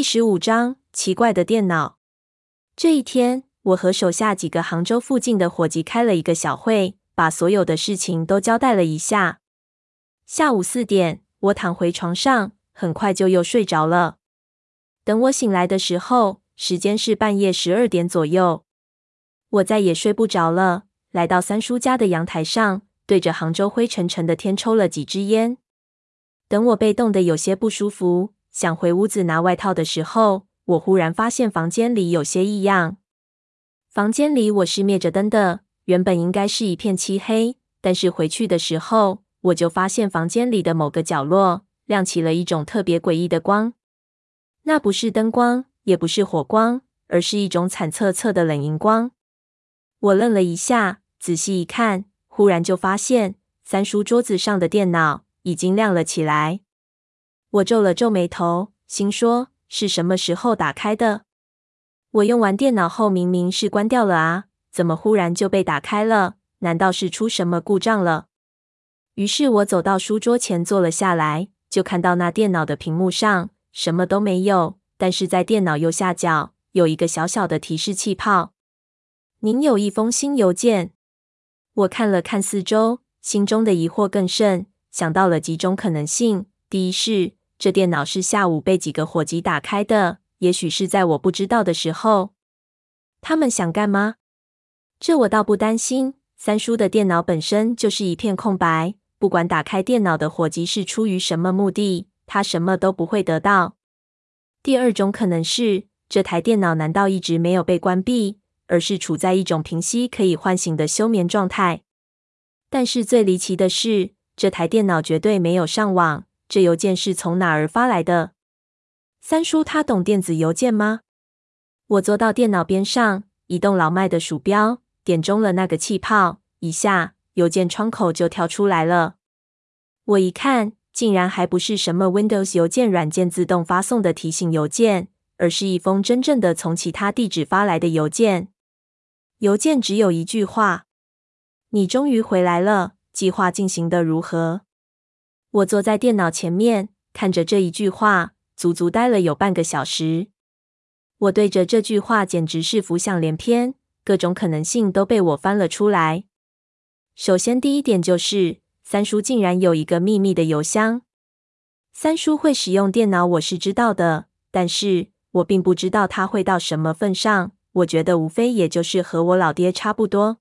第十五章：奇怪的电脑。这一天，我和手下几个杭州附近的伙计开了一个小会，把所有的事情都交代了一下。下午四点，我躺回床上，很快就又睡着了。等我醒来的时候，时间是半夜十二点左右。我再也睡不着了，来到三叔家的阳台上，对着杭州灰沉沉的天抽了几支烟。等我被冻得有些不舒服，想回屋子拿外套的时候，我忽然发现房间里有些异样。房间里我是灭着灯的，原本应该是一片漆黑，但是回去的时候，我就发现房间里的某个角落亮起了一种特别诡异的光。那不是灯光，也不是火光，而是一种惨恻恻的冷荧光。我愣了一下，仔细一看，忽然就发现三叔桌子上的电脑已经亮了起来。我皱了皱眉头，心说是什么时候打开的？我用完电脑后明明是关掉了啊，怎么忽然就被打开了？难道是出什么故障了？于是我走到书桌前坐了下来，就看到那电脑的屏幕上什么都没有，但是在电脑右下角有一个小小的提示气泡。您有一封新邮件。我看了看四周，心中的疑惑更甚，想到了几种可能性：第一是，这电脑是下午被几个伙计打开的，也许是在我不知道的时候。他们想干嘛？这我倒不担心。三叔的电脑本身就是一片空白，不管打开电脑的伙计是出于什么目的，他什么都不会得到。第二种可能是，这台电脑难道一直没有被关闭，而是处在一种平息可以唤醒的休眠状态？但是最离奇的是，这台电脑绝对没有上网。这邮件是从哪儿发来的？三叔他懂电子邮件吗？我坐到电脑边上，移动老迈的鼠标，点中了那个气泡，一下邮件窗口就跳出来了。我一看，竟然还不是什么 Windows 邮件软件自动发送的提醒邮件，而是一封真正的从其他地址发来的邮件。邮件只有一句话：“你终于回来了，计划进行的如何？”我坐在电脑前面，看着这一句话，足足待了有半个小时。我对着这句话简直是浮想联翩，各种可能性都被我翻了出来。首先，第一点就是三叔竟然有一个秘密的邮箱。三叔会使用电脑，我是知道的，但是我并不知道他会到什么份上。我觉得无非也就是和我老爹差不多。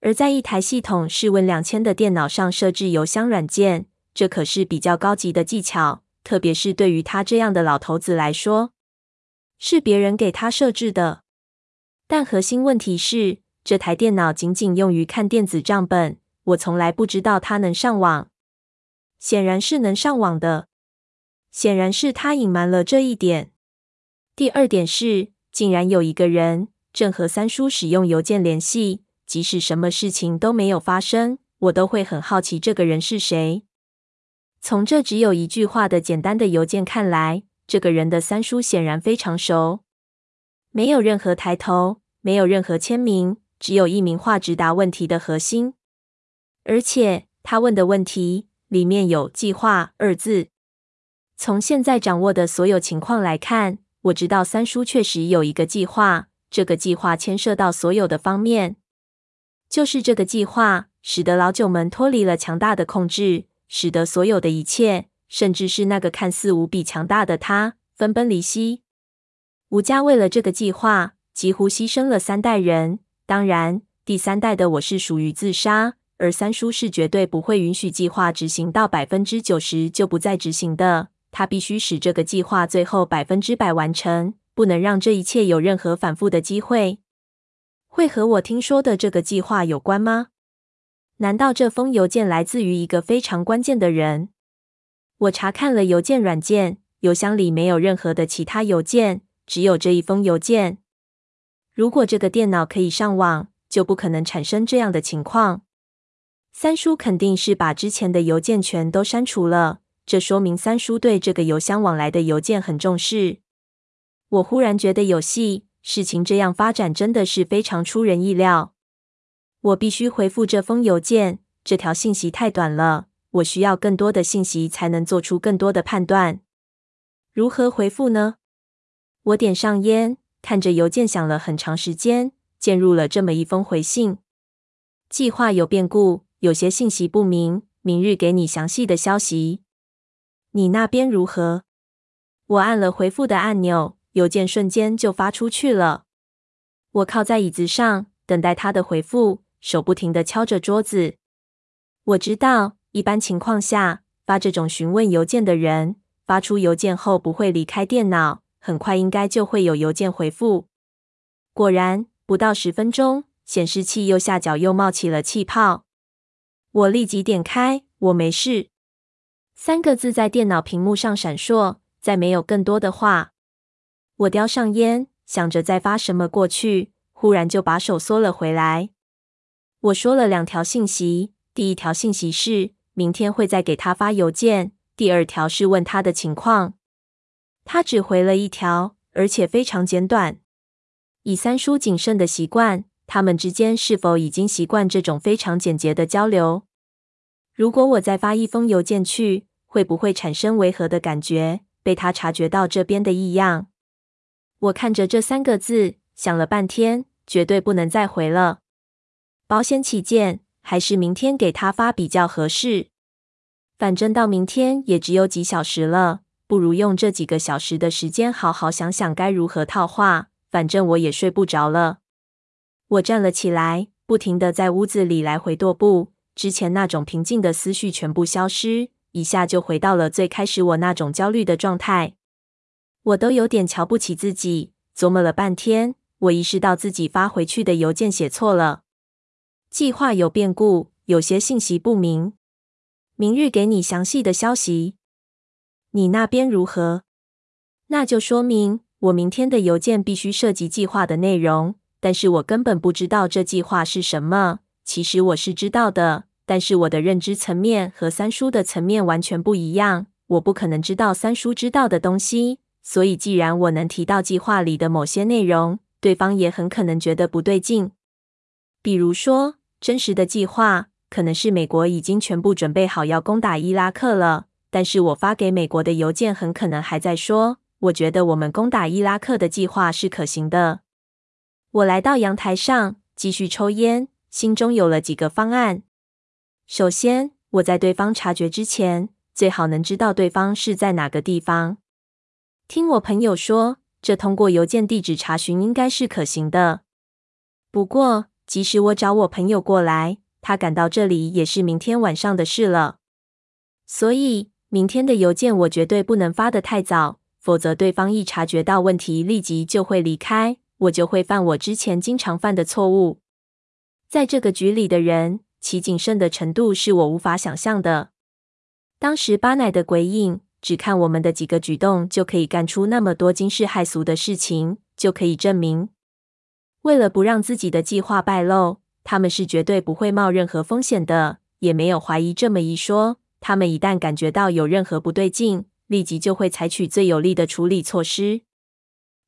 而在一台系统是 Win 两千的电脑上设置邮箱软件。这可是比较高级的技巧，特别是对于他这样的老头子来说，是别人给他设置的。但核心问题是，这台电脑仅仅用于看电子账本，我从来不知道它能上网。显然是能上网的，显然是他隐瞒了这一点。第二点是，竟然有一个人正和三叔使用邮件联系，即使什么事情都没有发生，我都会很好奇这个人是谁。从这只有一句话的简单的邮件看来，这个人的三叔显然非常熟。没有任何抬头，没有任何签名，只有一名话直达问题的核心。而且他问的问题里面有“计划”二字。从现在掌握的所有情况来看，我知道三叔确实有一个计划。这个计划牵涉到所有的方面，就是这个计划使得老九门脱离了强大的控制。使得所有的一切，甚至是那个看似无比强大的他，分崩离析。吴家为了这个计划，几乎牺牲了三代人。当然，第三代的我是属于自杀，而三叔是绝对不会允许计划执行到百分之九十就不再执行的。他必须使这个计划最后百分之百完成，不能让这一切有任何反复的机会。会和我听说的这个计划有关吗？难道这封邮件来自于一个非常关键的人？我查看了邮件软件，邮箱里没有任何的其他邮件，只有这一封邮件。如果这个电脑可以上网，就不可能产生这样的情况。三叔肯定是把之前的邮件全都删除了，这说明三叔对这个邮箱往来的邮件很重视。我忽然觉得有戏，事情这样发展真的是非常出人意料。我必须回复这封邮件，这条信息太短了，我需要更多的信息才能做出更多的判断。如何回复呢？我点上烟，看着邮件想了很长时间，进入了这么一封回信：计划有变故，有些信息不明，明日给你详细的消息。你那边如何？我按了回复的按钮，邮件瞬间就发出去了。我靠在椅子上，等待他的回复，手不停的敲着桌子。我知道，一般情况下，发这种询问邮件的人，发出邮件后不会离开电脑，很快应该就会有邮件回复。果然，不到十分钟，显示器右下角又冒起了气泡。我立即点开，我没事。三个字在电脑屏幕上闪烁，再没有更多的话。我叼上烟，想着再发什么过去，忽然就把手缩了回来。我说了两条信息，第一条信息是明天会再给他发邮件。第二条是问他的情况，他只回了一条，而且非常简短。以三叔谨慎的习惯，他们之间是否已经习惯这种非常简洁的交流？如果我再发一封邮件去，会不会产生违和的感觉，被他察觉到这边的异样？我看着这三个字，想了半天，绝对不能再回了。保险起见，还是明天给他发比较合适。反正到明天也只有几小时了，不如用这几个小时的时间好好想想该如何套话。反正我也睡不着了。我站了起来，不停地在屋子里来回踱步，之前那种平静的思绪全部消失，一下就回到了最开始我那种焦虑的状态。我都有点瞧不起自己，琢磨了半天，我意识到自己发回去的邮件写错了。计划有变故，有些信息不明。明日给你详细的消息。你那边如何？那就说明我明天的邮件必须涉及计划的内容，但是我根本不知道这计划是什么。其实我是知道的，但是我的认知层面和三叔的层面完全不一样。我不可能知道三叔知道的东西，所以既然我能提到计划里的某些内容，对方也很可能觉得不对劲。比如说，真实的计划。可能是美国已经全部准备好要攻打伊拉克了，但是我发给美国的邮件很可能还在说，我觉得我们攻打伊拉克的计划是可行的。我来到阳台上，继续抽烟，心中有了几个方案。首先，我在对方察觉之前，最好能知道对方是在哪个地方。听我朋友说，这通过邮件地址查询应该是可行的。不过，即使我找我朋友过来，他赶到这里也是明天晚上的事了，所以明天的邮件我绝对不能发得太早，否则对方一察觉到问题，立即就会离开，我就会犯我之前经常犯的错误。在这个局里的人，其谨慎的程度是我无法想象的。当时巴乃的鬼影，只看我们的几个举动就可以干出那么多惊世骇俗的事情，就可以证明，为了不让自己的计划败露。他们是绝对不会冒任何风险的，也没有怀疑这么一说。他们一旦感觉到有任何不对劲，立即就会采取最有力的处理措施。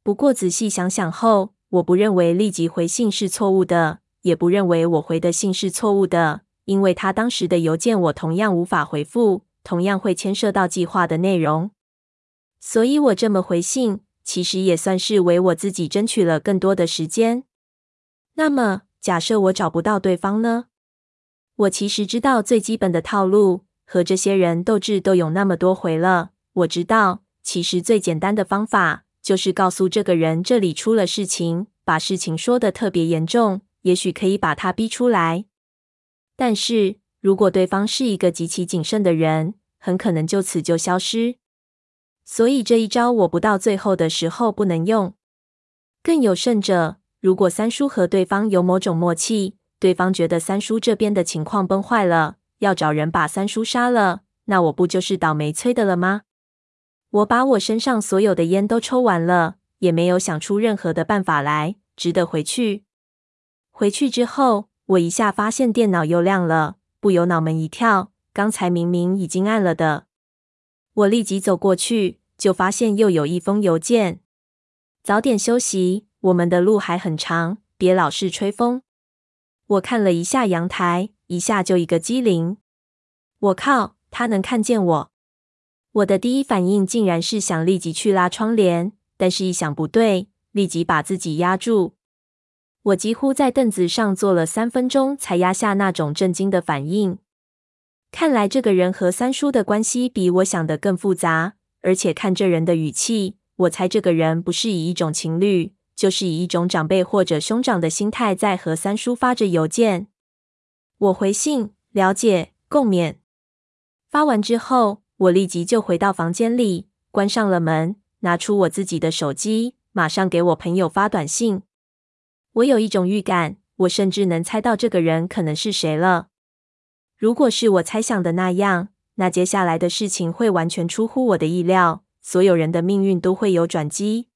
不过仔细想想后，我不认为立即回信是错误的，也不认为我回的信是错误的，因为他当时的邮件我同样无法回复，同样会牵涉到计划的内容。所以我这么回信，其实也算是为我自己争取了更多的时间。那么。假设我找不到对方呢？我其实知道最基本的套路，和这些人斗智斗勇那么多回了。我知道，其实最简单的方法就是告诉这个人这里出了事情，把事情说的特别严重，也许可以把他逼出来。但是如果对方是一个极其谨慎的人，很可能就此就消失。所以这一招我不到最后的时候不能用。更有甚者。如果三叔和对方有某种默契，对方觉得三叔这边的情况崩坏了，要找人把三叔杀了，那我不就是倒霉催的了吗？我把我身上所有的烟都抽完了，也没有想出任何的办法来，只得回去。回去之后，我一下发现电脑又亮了，不由脑门一跳，刚才明明已经暗了的。我立即走过去，就发现又有一封邮件。早点休息。我们的路还很长，别老是吹风。我看了一下阳台，一下就一个机灵。我靠，他能看见我！我的第一反应竟然是想立即去拉窗帘，但是一想不对，立即把自己压住。我几乎在凳子上坐了三分钟，才压下那种震惊的反应。看来这个人和三叔的关系比我想的更复杂，而且看这人的语气，我猜这个人不是以一种情侣，就是以一种长辈或者兄长的心态在和三叔发着邮件。我回信，了解，共勉。发完之后，我立即就回到房间里，关上了门，拿出我自己的手机，马上给我朋友发短信。我有一种预感，我甚至能猜到这个人可能是谁了。如果是我猜想的那样，那接下来的事情会完全出乎我的意料，所有人的命运都会有转机。